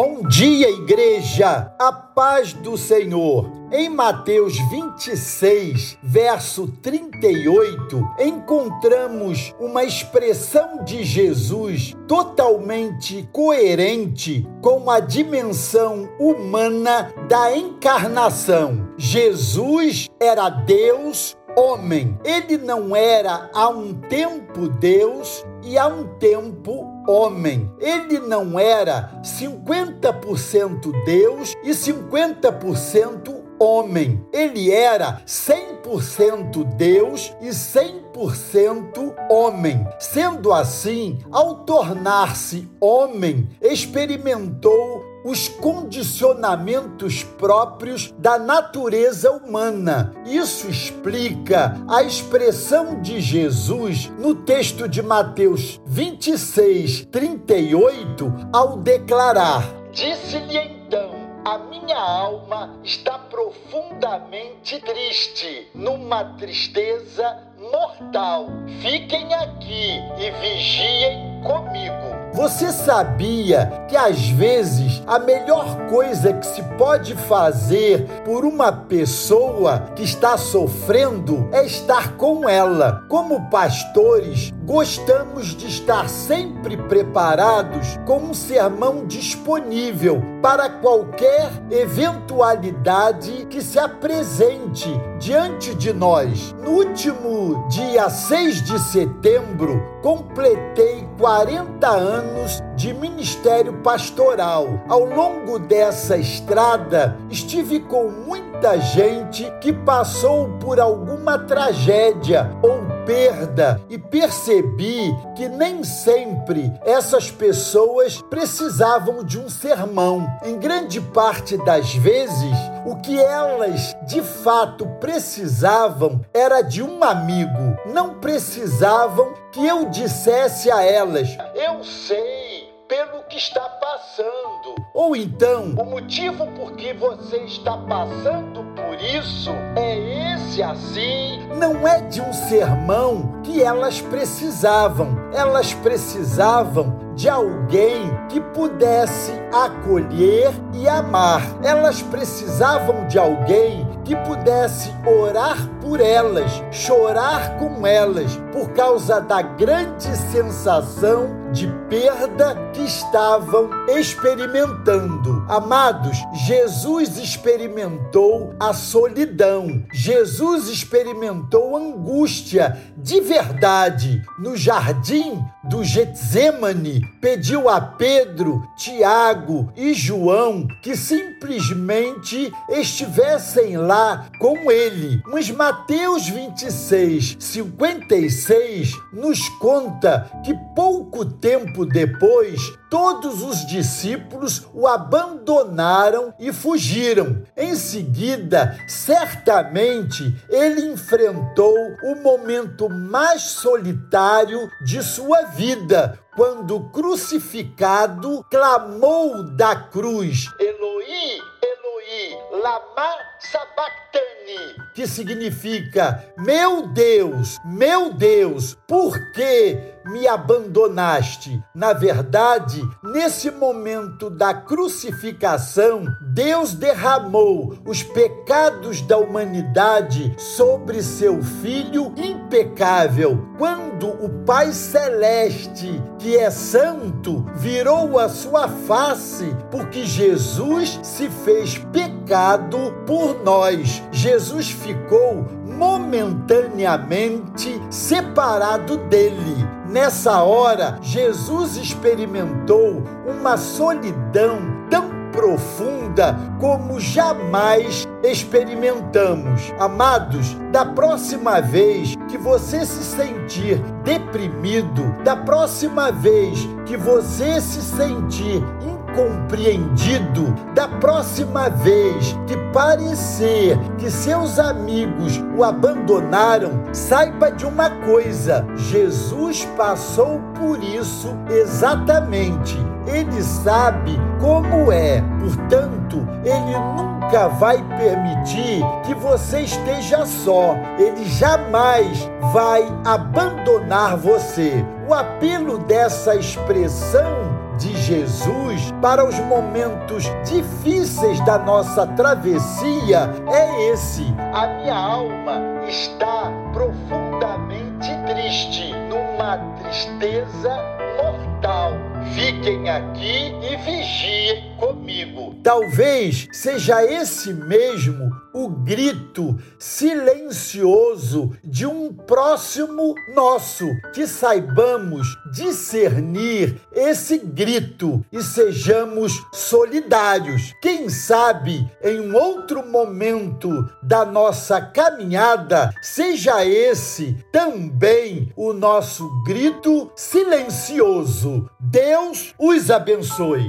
Bom dia, igreja! A paz do Senhor. Em Mateus 26, verso 38, encontramos uma expressão de Jesus totalmente coerente com a dimensão humana da encarnação. Jesus era Deus homem. Ele não era há um tempo Deus e há um tempo homem. Ele não era 50% Deus e 50% homem. Ele era 100% Deus e 100% homem. Sendo assim, ao tornar-se homem, experimentou os condicionamentos próprios da natureza humana. Isso explica a expressão de Jesus no texto de Mateus 26, 38, ao declarar: Disse-lhe então a minha alma está profundamente triste, numa tristeza mortal. Fiquem aqui e vigiem comigo. Você sabia que às vezes a melhor coisa que se pode fazer por uma pessoa que está sofrendo é estar com ela? Como pastores, gostamos de estar sempre preparados com um sermão disponível para qualquer eventualidade que se apresente diante de nós. No último dia 6 de setembro, completei 40 anos de ministério pastoral. Ao longo dessa estrada, estive com muita gente que passou por alguma tragédia ou perda e percebi que nem sempre essas pessoas precisavam de um sermão. Em grande parte das vezes, o que elas de fato precisavam era de um amigo. Não precisavam que eu dissesse a elas: Eu sei pelo que está passando. Ou então, o motivo por que você está passando por isso é esse assim. Não é de um sermão que elas precisavam. Elas precisavam de alguém que pudesse acolher e amar. Elas precisavam de alguém que pudesse orar por elas, chorar com elas, por causa da grande sensação de perda que estavam experimentando. Amados, Jesus experimentou a solidão, Jesus experimentou angústia de verdade. No jardim do Getsemane, pediu a Pedro, Tiago e João que simplesmente estivessem lá com ele. Mas Mateus 26, 56 nos conta que pouco tempo depois, todos os discípulos o abandonaram e fugiram. Em seguida, certamente ele enfrentou o momento mais solitário de sua vida, quando crucificado clamou da cruz: Eloi, Eloi, lama sabachthani, que significa: Meu Deus, meu Deus, por que me abandonaste? Na verdade, nesse momento da crucificação, Deus derramou os pecados da humanidade sobre seu filho impecável. Quando o Pai celeste, que é santo, virou a sua face, porque Jesus se fez pecado por nós. Jesus ficou momentaneamente separado dele. Nessa hora, Jesus experimentou uma solidão tão profunda como jamais experimentamos. Amados, da próxima vez que você se sentir deprimido, da próxima vez que você se sentir compreendido da próxima vez que parecer que seus amigos o abandonaram, saiba de uma coisa: Jesus passou por isso exatamente. Ele sabe como é, portanto, ele nunca vai permitir que você esteja só. Ele jamais vai abandonar você. O apelo dessa expressão Jesus para os momentos difíceis da nossa travessia é esse: a minha alma está profundamente triste, numa tristeza mortal. Fiquem aqui e vigiem comigo. Talvez seja esse mesmo o grito silencioso de um próximo nosso, que saibamos discernir esse grito e sejamos solidários. Quem sabe em um outro momento da nossa caminhada seja esse também o nosso grito silencioso. Deus os abençoe.